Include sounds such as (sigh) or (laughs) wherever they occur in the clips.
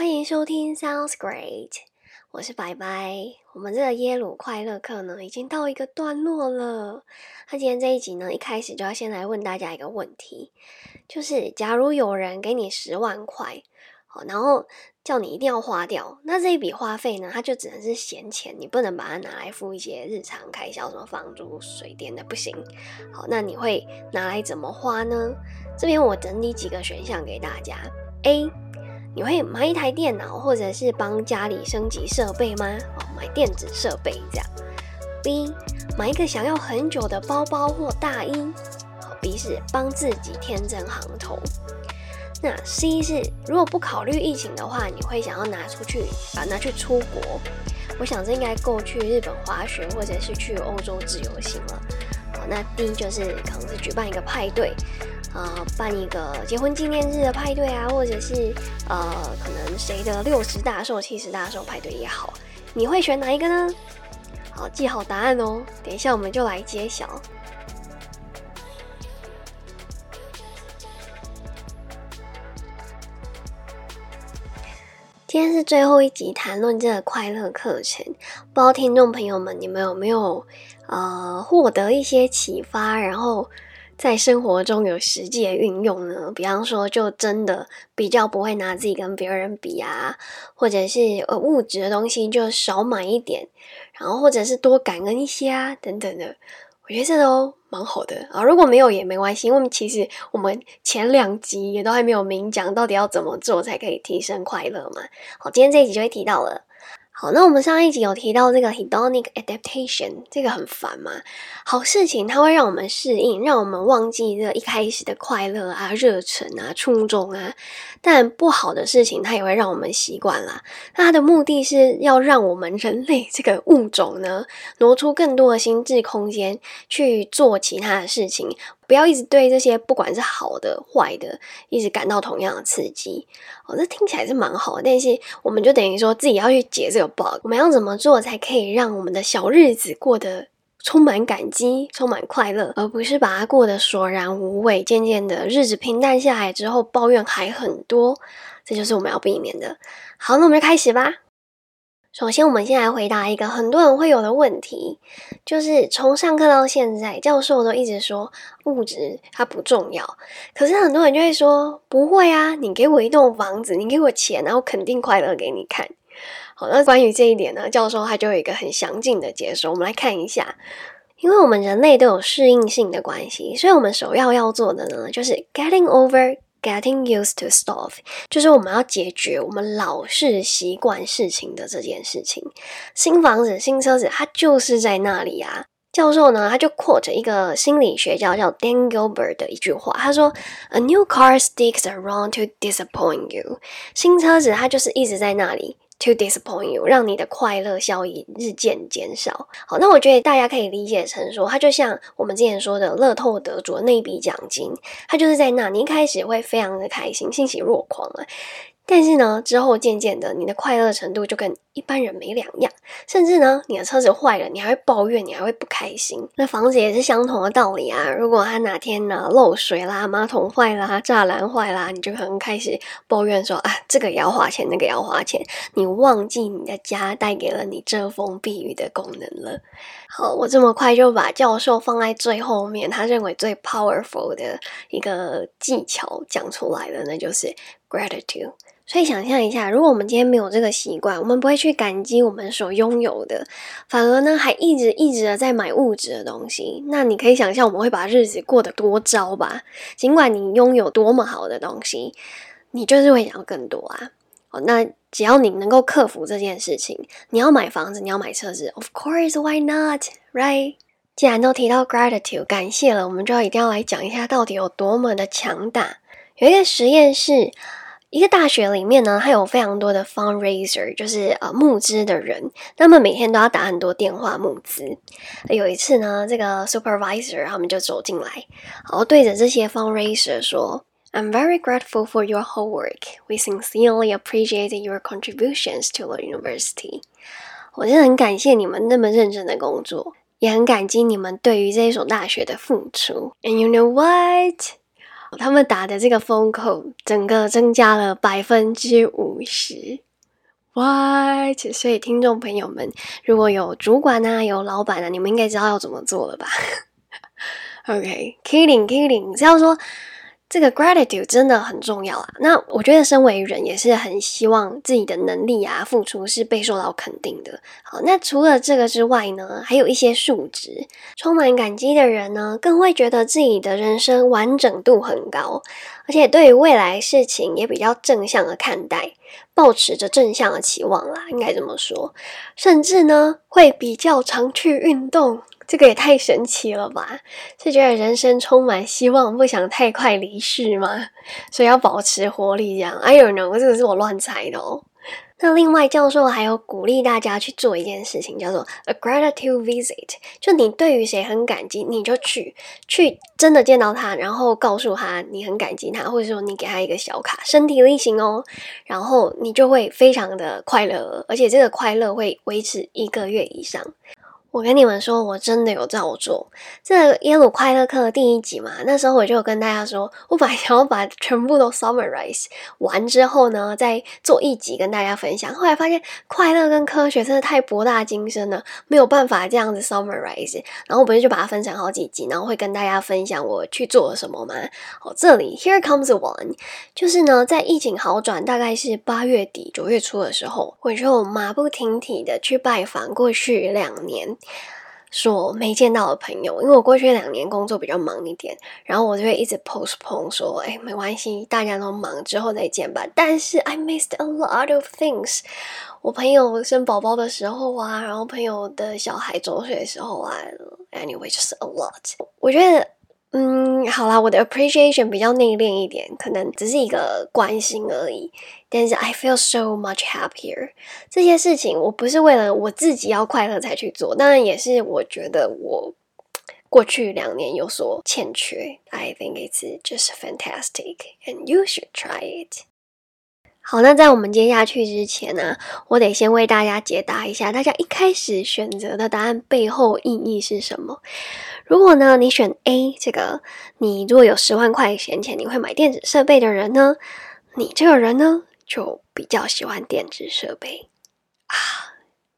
欢迎收听 Sounds Great，我是白白。我们这个耶鲁快乐课呢，已经到一个段落了。那今天这一集呢，一开始就要先来问大家一个问题，就是假如有人给你十万块，好，然后叫你一定要花掉，那这一笔花费呢，它就只能是闲钱，你不能把它拿来付一些日常开销，什么房租、水电的不行。好，那你会拿来怎么花呢？这边我整理几个选项给大家。A 你会买一台电脑，或者是帮家里升级设备吗？哦，买电子设备这样。B，买一个想要很久的包包或大衣。好，B 是帮自己添增行头。那 C 是如果不考虑疫情的话，你会想要拿出去啊，拿去出国。我想这应该够去日本滑雪，或者是去欧洲自由行了。好，那 D 就是可能是举办一个派对。呃，办一个结婚纪念日的派对啊，或者是呃，可能谁的六十大寿、七十大寿派对也好，你会选哪一个呢？好，记好答案哦。等一下我们就来揭晓。今天是最后一集谈论这个快乐课程，不知道听众朋友们你们有没有呃获得一些启发，然后。在生活中有实际的运用呢，比方说，就真的比较不会拿自己跟别人比啊，或者是呃物质的东西就少买一点，然后或者是多感恩一些啊等等的，我觉得这都蛮好的啊。如果没有也没关系，因为其实我们前两集也都还没有明讲到底要怎么做才可以提升快乐嘛。好，今天这一集就会提到了。好，那我们上一集有提到这个 hedonic adaptation，这个很烦嘛。好事情它会让我们适应，让我们忘记这一开始的快乐啊、热忱啊、初衷啊。但不好的事情它也会让我们习惯啦。那它的目的是要让我们人类这个物种呢，挪出更多的心智空间去做其他的事情。不要一直对这些不管是好的坏的，一直感到同样的刺激哦。这听起来是蛮好的，但是我们就等于说自己要去解这个 bug。我们要怎么做才可以让我们的小日子过得充满感激、充满快乐，而不是把它过得索然无味？渐渐的日子平淡下来之后，抱怨还很多，这就是我们要避免的。好，那我们就开始吧。首先，我们先来回答一个很多人会有的问题，就是从上课到现在，教授都一直说物质它不重要，可是很多人就会说不会啊，你给我一栋房子，你给我钱，然后肯定快乐给你看。好，那关于这一点呢，教授他就有一个很详尽的解说，我们来看一下。因为我们人类都有适应性的关系，所以我们首要要做的呢，就是 getting over。Getting used to stuff，就是我们要解决我们老是习惯事情的这件事情。新房子、新车子，它就是在那里啊。教授呢，他就 quote 一个心理学家叫 Dan Gilbert 的一句话，他说：“A new car sticks around to disappoint you。”新车子它就是一直在那里。To disappoint you，让你的快乐效益日渐减少。好，那我觉得大家可以理解成说，它就像我们之前说的乐透得主的那笔奖金，它就是在那，你一开始会非常的开心，欣喜若狂啊。但是呢，之后渐渐的，你的快乐程度就跟一般人没两样，甚至呢，你的车子坏了，你还会抱怨，你还会不开心。那房子也是相同的道理啊。如果它哪天呢漏水啦、马桶坏啦、栅栏坏啦，你就可能开始抱怨说啊，这个也要花钱，那个也要花钱。你忘记你的家带给了你遮风避雨的功能了。好，我这么快就把教授放在最后面，他认为最 powerful 的一个技巧讲出来了，那就是 gratitude。所以想象一下，如果我们今天没有这个习惯，我们不会去感激我们所拥有的，反而呢还一直一直的在买物质的东西，那你可以想象我们会把日子过得多糟吧？尽管你拥有多么好的东西，你就是会想要更多啊！哦，那只要你能够克服这件事情，你要买房子，你要買车子，Of course, why not? Right？既然都提到 gratitude 感谢了，我们就要一定要来讲一下到底有多么的强大。有一个实验是。一个大学里面呢，它有非常多的 fundraiser，就是呃募资的人，他们每天都要打很多电话募资。有一次呢，这个 supervisor 他们就走进来，然后对着这些 fundraiser 说：“I'm very grateful for your whole work. We sincerely appreciate your contributions to the university.” 我真的很感谢你们那么认真的工作，也很感激你们对于这一所大学的付出。And you know what? 他们打的这个风口，整个增加了百分之五十。What？所以听众朋友们，如果有主管啊，有老板啊，你们应该知道要怎么做了吧？(laughs) OK，kidding，kidding，只要说。这个 gratitude 真的很重要啊！那我觉得身为人也是很希望自己的能力啊、付出是被受到肯定的。好，那除了这个之外呢，还有一些数值，充满感激的人呢，更会觉得自己的人生完整度很高，而且对于未来事情也比较正向的看待，保持着正向的期望啦，应该这么说，甚至呢会比较常去运动。这个也太神奇了吧！是觉得人生充满希望，不想太快离世吗？所以要保持活力，这样。I don't know，这个是我乱猜的哦。那另外，教授还有鼓励大家去做一件事情，叫做 a gratitude visit。就你对于谁很感激，你就去去真的见到他，然后告诉他你很感激他，或者说你给他一个小卡，身体力行哦。然后你就会非常的快乐，而且这个快乐会维持一个月以上。我跟你们说，我真的有照做。这耶鲁快乐课的第一集嘛，那时候我就跟大家说，我本来 (laughs) 想要把全部都 summarize 完之后呢，再做一集跟大家分享。后来发现快乐跟科学真的太博大精深了，没有办法这样子 summarize。然后我不是就把它分成好几集，然后会跟大家分享我去做了什么吗？哦，这里 here comes one，就是呢，在疫情好转，大概是八月底九月初的时候，我就马不停蹄的去拜访过去两年。说没见到的朋友，因为我过去两年工作比较忙一点，然后我就会一直 postpone 说，哎，没关系，大家都忙，之后再见吧。但是 I missed a lot of things。我朋友生宝宝的时候啊，然后朋友的小孩周岁的时候啊 anyway，just a lot。我觉得。嗯，好啦，我的 appreciation 比较内敛一点，可能只是一个关心而已。但是 I feel so much happier。这些事情我不是为了我自己要快乐才去做，当然也是我觉得我过去两年有所欠缺。I think it's just fantastic, and you should try it。好，那在我们接下去之前呢，我得先为大家解答一下，大家一开始选择的答案背后意义是什么。如果呢，你选 A 这个，你如果有十万块闲钱，你会买电子设备的人呢？你这个人呢，就比较喜欢电子设备啊？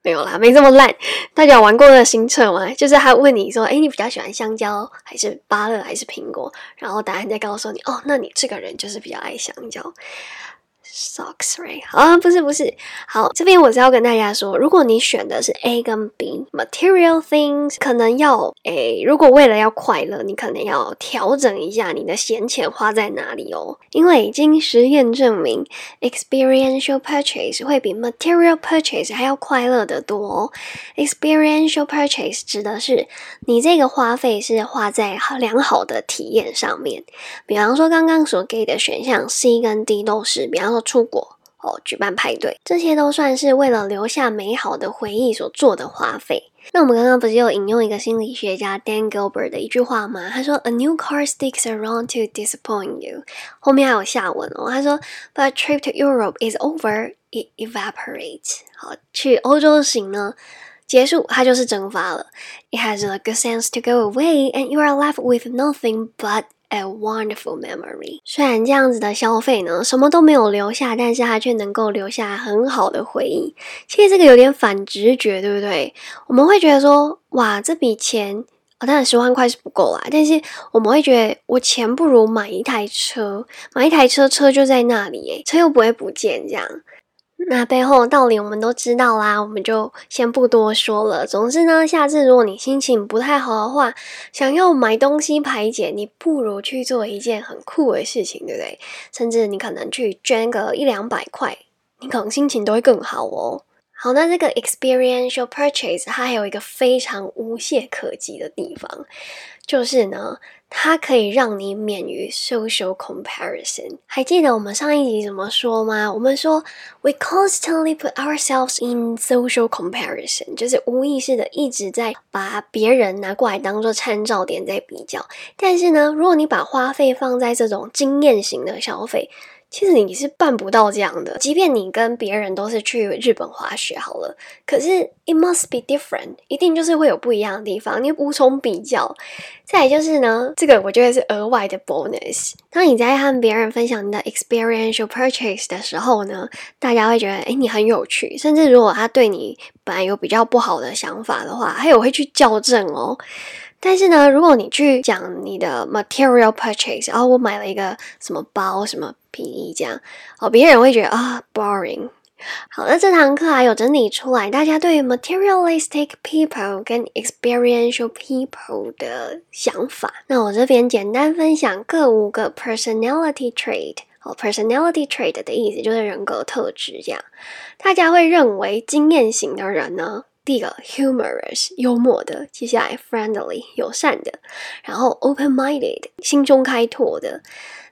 没有啦，没这么烂。大家玩过那新测吗？就是他问你说，哎，你比较喜欢香蕉还是芭乐还是苹果？然后答案再告诉你，哦，那你这个人就是比较爱香蕉。Socks right 啊，不是不是，好，这边我是要跟大家说，如果你选的是 A 跟 B，material things 可能要诶，如果为了要快乐，你可能要调整一下你的闲钱花在哪里哦，因为经实验证明，experiential purchase 会比 material purchase 还要快乐的多。experiential purchase 指的是你这个花费是花在良好的体验上面，比方说刚刚所给的选项 C 跟 D 都是，比方说。出国哦，举办派对，这些都算是为了留下美好的回忆所做的花费。那我们刚刚不是有引用一个心理学家 Dan Gilbert 的一句话吗？他说：“A new car sticks around to disappoint you。”后面还有下文哦。他说：“But trip to Europe is over, it evaporates。”好，去欧洲行呢，结束它就是蒸发了。It has a good sense to go away, and you are left with nothing but A wonderful memory。虽然这样子的消费呢，什么都没有留下，但是它却能够留下很好的回忆。其实这个有点反直觉，对不对？我们会觉得说，哇，这笔钱，当然十万块是不够啊。但是我们会觉得，我钱不如买一台车，买一台车，车就在那里，诶车又不会不见，这样。那背后的道理我们都知道啦，我们就先不多说了。总之呢，下次如果你心情不太好的话，想要买东西排解，你不如去做一件很酷的事情，对不对？甚至你可能去捐个一两百块，你可能心情都会更好哦。好，那这个 experiential purchase 它还有一个非常无懈可击的地方，就是呢。它可以让你免于 social comparison。还记得我们上一集怎么说吗？我们说 we constantly put ourselves in social comparison，就是无意识的一直在把别人拿过来当做参照点在比较。但是呢，如果你把花费放在这种经验型的消费，其实你是办不到这样的。即便你跟别人都是去日本滑雪好了，可是 it must be different，一定就是会有不一样的地方，你无从比较。再就是呢，这个我觉得是额外的 bonus。当你在和别人分享你的 experiential purchase 的时候呢，大家会觉得哎你很有趣，甚至如果他对你本来有比较不好的想法的话，他也会去校正哦。但是呢，如果你去讲你的 material purchase，然后我买了一个什么包、什么皮衣这样，哦，别人会觉得啊 boring。好，那这堂课还有整理出来大家对 materialistic people 跟 experiential people 的想法。那我这边简单分享各五个 personality trait。哦，personality trait 的意思就是人格特质，这样大家会认为经验型的人呢。第一个 humorous 幽默的，接下来 friendly 友善的，然后 open-minded 心胸开拓的，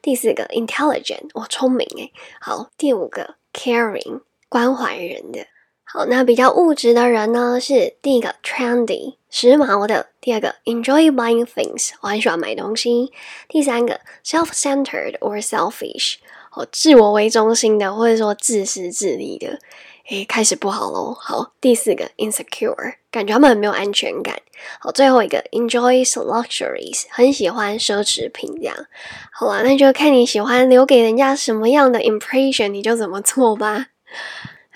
第四个 intelligent 哇聪明诶，好，第五个 caring 关怀人的，好，那比较物质的人呢是第一个 trendy 时髦的，第二个 enjoy buying things 我很喜欢买东西，第三个 self-centered or selfish 哦自我为中心的或者说自私自利的。诶，开始不好喽。好，第四个 insecure，感觉他们很没有安全感。好，最后一个 enjoys luxuries，很喜欢奢侈品这样。好啦，那就看你喜欢留给人家什么样的 impression，你就怎么做吧。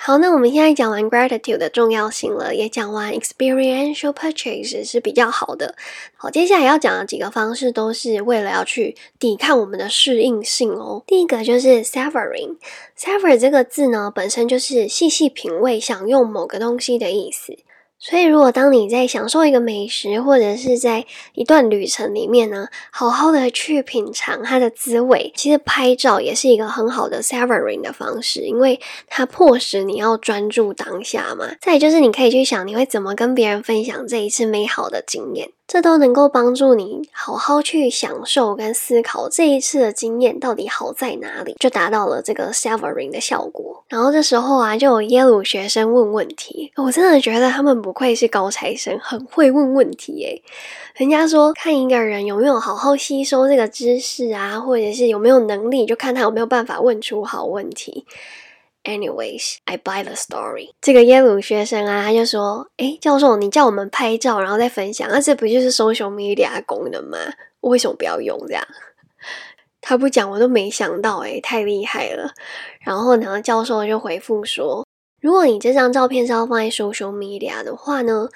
好，那我们现在讲完 gratitude 的重要性了，也讲完 experiential purchase 是比较好的。好，接下来要讲的几个方式都是为了要去抵抗我们的适应性哦。第一个就是 savoring，savor 这个字呢，本身就是细细品味、享用某个东西的意思。所以，如果当你在享受一个美食，或者是在一段旅程里面呢，好好的去品尝它的滋味，其实拍照也是一个很好的 savoring 的方式，因为它迫使你要专注当下嘛。再就是，你可以去想，你会怎么跟别人分享这一次美好的经验。这都能够帮助你好好去享受跟思考这一次的经验到底好在哪里，就达到了这个 savoring 的效果。然后这时候啊，就有耶鲁学生问问题，我真的觉得他们不愧是高材生，很会问问题诶。人家说看一个人有没有好好吸收这个知识啊，或者是有没有能力，就看他有没有办法问出好问题。Anyways, I buy the story。这个耶鲁学生啊，他就说：“诶，教授，你叫我们拍照，然后再分享，那这不就是 social media 功能吗？为什么不要用这样？”他不讲，我都没想到，诶，太厉害了。然后呢，教授就回复说：“如果你这张照片是要放在 social media 的话呢？”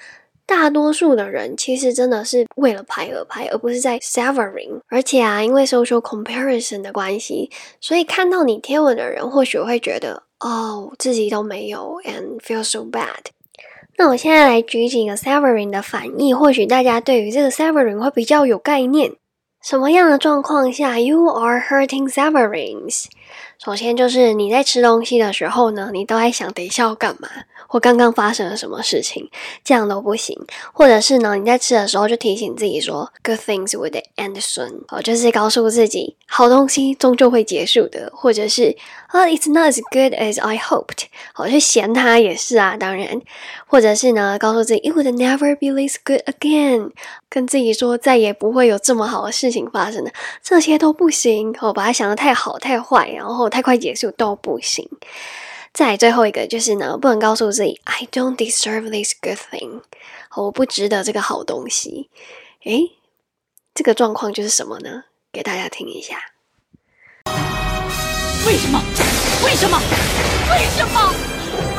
大多数的人其实真的是为了拍而拍，而不是在 savoring。而且啊，因为 social comparison 的关系，所以看到你贴文的人或许会觉得，哦，自己都没有，and feel so bad。那我现在来举几个 savoring 的反义，或许大家对于这个 savoring 会比较有概念。什么样的状况下 you are hurting savorings？首先就是你在吃东西的时候呢，你都在想等一下要干嘛。或刚刚发生了什么事情，这样都不行。或者是呢，你在吃的时候就提醒自己说，Good things will end soon，哦，就是告诉自己，好东西终究会结束的。或者是啊，It's not as good as I hoped，好，去嫌它也是啊，当然。或者是呢，告诉自己，It would never be this good again，跟自己说再也不会有这么好的事情发生了，这些都不行。哦，把它想的太好太坏，然后太快结束都不行。再最后一个就是呢，不能告诉自己 I don't deserve this good thing，我不值得这个好东西。诶，这个状况就是什么呢？给大家听一下。为什么？为什么？为什么？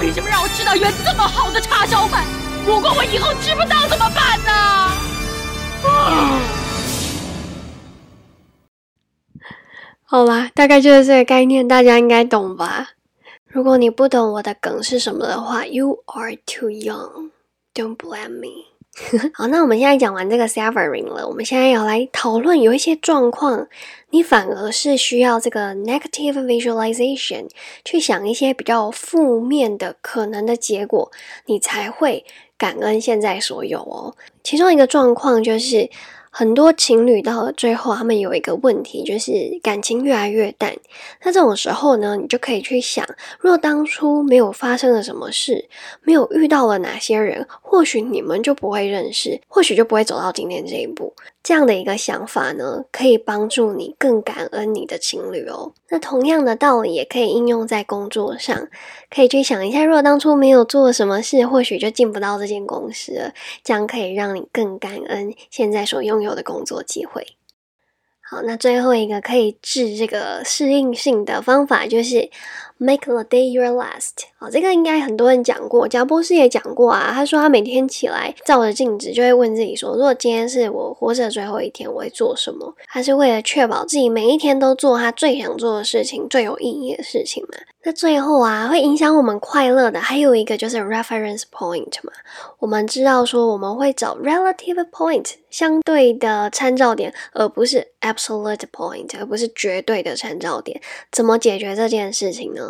为什么让我吃到原这么好的叉烧饭？如果我以后吃不到怎么办呢？(sighs) 好啦，大概就是这个概念，大家应该懂吧？如果你不懂我的梗是什么的话，You are too young. Don't blame me. (laughs) 好，那我们现在讲完这个 severing 了，我们现在要来讨论有一些状况，你反而是需要这个 negative visualization 去想一些比较负面的可能的结果，你才会感恩现在所有哦。其中一个状况就是。很多情侣到了最后，他们有一个问题，就是感情越来越淡。那这种时候呢，你就可以去想，如果当初没有发生了什么事，没有遇到了哪些人，或许你们就不会认识，或许就不会走到今天这一步。这样的一个想法呢，可以帮助你更感恩你的情侣哦。那同样的道理也可以应用在工作上，可以去想一下，如果当初没有做什么事，或许就进不到这间公司了。这样可以让你更感恩现在所拥有的工作机会。好，那最后一个可以治这个适应性的方法就是 make the day your last。好，这个应该很多人讲过，贾博士也讲过啊。他说他每天起来照着镜子，就会问自己说：如果今天是我活着最后一天，我会做什么？他是为了确保自己每一天都做他最想做的事情、最有意义的事情嘛。那最后啊，会影响我们快乐的还有一个就是 reference point 嘛。我们知道说我们会找 relative point 相对的参照点，而不是 absolute point，而不是绝对的参照点。怎么解决这件事情呢？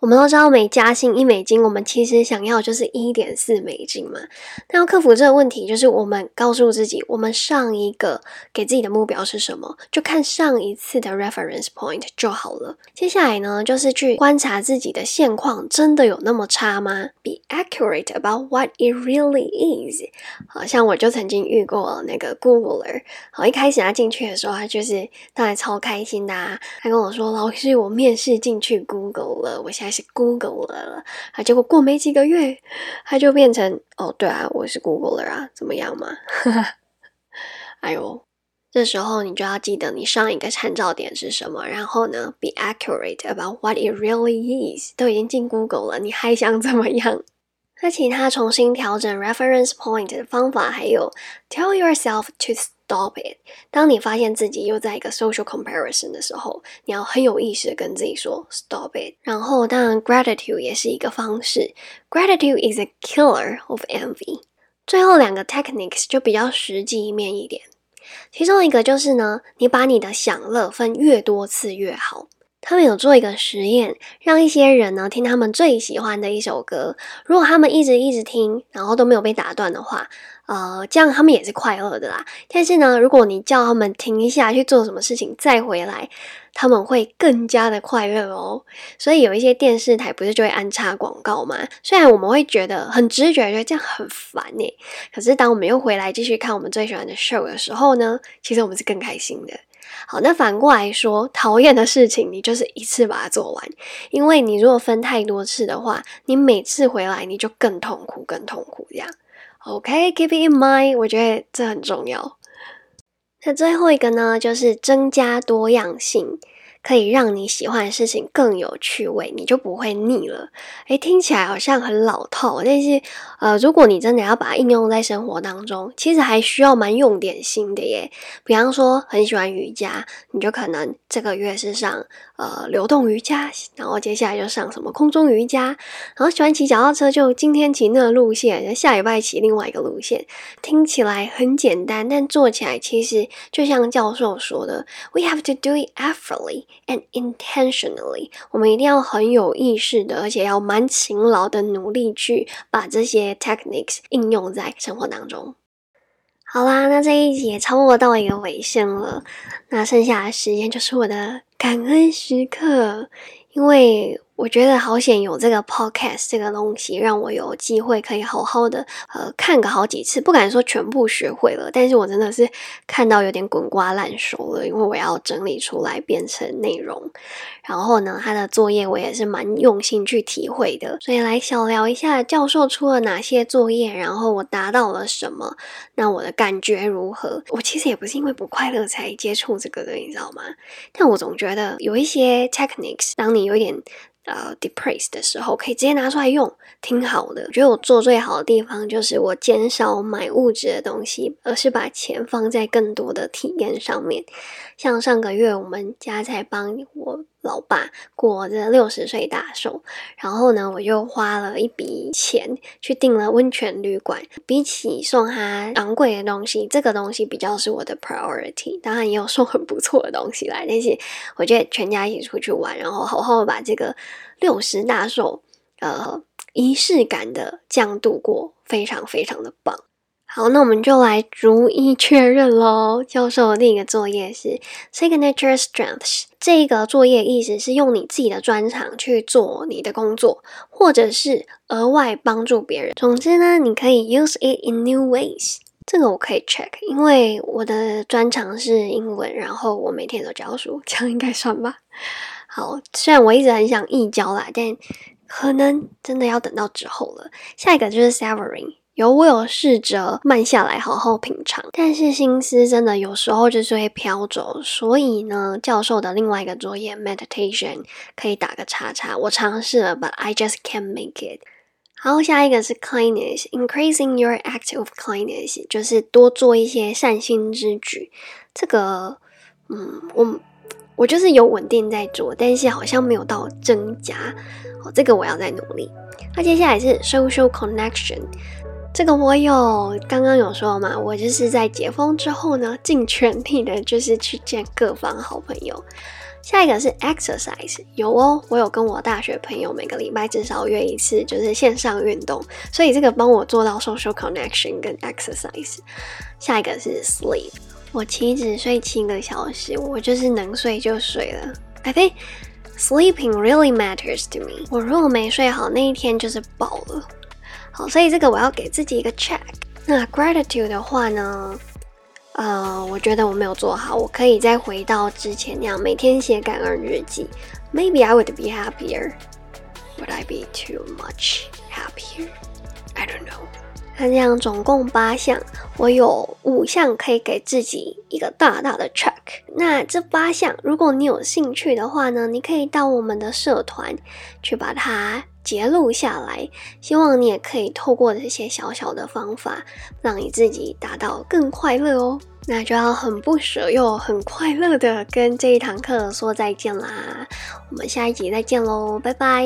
我们都知道每加薪一美金，我们其实想要就是一点四美金嘛。那要克服这个问题，就是我们告诉自己，我们上一个给自己的目标是什么，就看上一次的 reference point 就好了。接下来呢，就是去观察自己的现况，真的有那么差吗？Be accurate about what it really is。好像我就曾经遇过那个 Googleer，好一开始他进去的时候，他就是当然超开心的，他跟我说：“老师，我面试进去 Google 了，我现在。”是 Google 了，啊，结果过没几个月，他就变成哦，对啊，我是 Google 了啊，怎么样嘛？哎呦，这时候你就要记得你上一个参照点是什么，然后呢，be accurate about what it really is。都已经进 Google 了，你还想怎么样？那其他重新调整 reference point 的方法还有 tell yourself to。Stop it！当你发现自己又在一个 social comparison 的时候，你要很有意识的跟自己说 Stop it。然后，当然 gratitude 也是一个方式。Gratitude is a killer of envy。最后两个 techniques 就比较实际一面一点。其中一个就是呢，你把你的享乐分越多次越好。他们有做一个实验，让一些人呢听他们最喜欢的一首歌，如果他们一直一直听，然后都没有被打断的话。呃，这样他们也是快乐的啦。但是呢，如果你叫他们停一下去做什么事情再回来，他们会更加的快乐哦。所以有一些电视台不是就会安插广告吗？虽然我们会觉得很直觉，觉得这样很烦呢。可是当我们又回来继续看我们最喜欢的 show 的时候呢，其实我们是更开心的。好，那反过来说，讨厌的事情你就是一次把它做完，因为你如果分太多次的话，你每次回来你就更痛苦，更痛苦这样。OK，keep it in mind，我觉得这很重要。那最后一个呢，就是增加多样性。可以让你喜欢的事情更有趣味，你就不会腻了。诶，听起来好像很老套，但是呃，如果你真的要把它应用在生活当中，其实还需要蛮用点心的耶。比方说，很喜欢瑜伽，你就可能这个月是上呃流动瑜伽，然后接下来就上什么空中瑜伽。然后喜欢骑脚踏车，就今天骑那个路线，下礼拜骑另外一个路线。听起来很简单，但做起来其实就像教授说的，We have to do it effortlessly。And intentionally，我们一定要很有意识的，而且要蛮勤劳的努力去把这些 techniques 应用在生活当中。好啦，那这一集也差不多到一个尾声了，那剩下的时间就是我的感恩时刻，因为。我觉得好险有这个 podcast 这个东西，让我有机会可以好好的呃看个好几次，不敢说全部学会了，但是我真的是看到有点滚瓜烂熟了，因为我要整理出来变成内容。然后呢，他的作业我也是蛮用心去体会的，所以来小聊一下教授出了哪些作业，然后我达到了什么，那我的感觉如何？我其实也不是因为不快乐才接触这个的，你知道吗？但我总觉得有一些 techniques，当你有点。呃，depress 的时候可以直接拿出来用，挺好的。我觉得我做最好的地方就是我减少买物质的东西，而是把钱放在更多的体验上面。像上个月我们家才帮我。老爸过这六十岁大寿，然后呢，我就花了一笔钱去订了温泉旅馆。比起送他昂贵的东西，这个东西比较是我的 priority。当然也有送很不错的东西来，但是我觉得全家一起出去玩，然后好好把这个六十大寿呃仪式感的这样度过，非常非常的棒。好，那我们就来逐一确认喽。教授的另一个作业是 signature strengths，这个作业意思是用你自己的专长去做你的工作，或者是额外帮助别人。总之呢，你可以 use it in new ways。这个我可以 check，因为我的专长是英文，然后我每天都教书，这样应该算吧。好，虽然我一直很想义教啦，但可能真的要等到之后了。下一个就是 savoring，有我有试着慢下来好好品尝，但是心思真的有时候就是会飘走，所以呢，教授的另外一个作业 meditation 可以打个叉叉，我尝试了，but I just can't make it。好，下一个是 kindness，increasing your act of kindness，就是多做一些善心之举。这个，嗯，我我就是有稳定在做，但是好像没有到增加。哦，这个我要再努力。那接下来是 social connection，这个我有刚刚有说嘛，我就是在解封之后呢，尽全力的就是去见各方好朋友。下一个是 exercise，有哦，我有跟我大学朋友每个礼拜至少约一次，就是线上运动，所以这个帮我做到 social connection 跟 exercise。下一个是 sleep，我岂止睡七个小时，我就是能睡就睡了。I think sleeping really matters to me。我如果没睡好，那一天就是爆了。好，所以这个我要给自己一个 check。那 gratitude 的话呢？呃，我觉得我没有做好，我可以再回到之前那样，每天写感恩日记。Maybe I would be happier. Would I be too much happier? I don't know. 那这样总共八项，我有五项可以给自己一个大大的 check。那这八项，如果你有兴趣的话呢，你可以到我们的社团去把它。截录下来，希望你也可以透过这些小小的方法，让你自己达到更快乐哦。那就要很不舍又很快乐的跟这一堂课说再见啦！我们下一集再见喽，拜拜。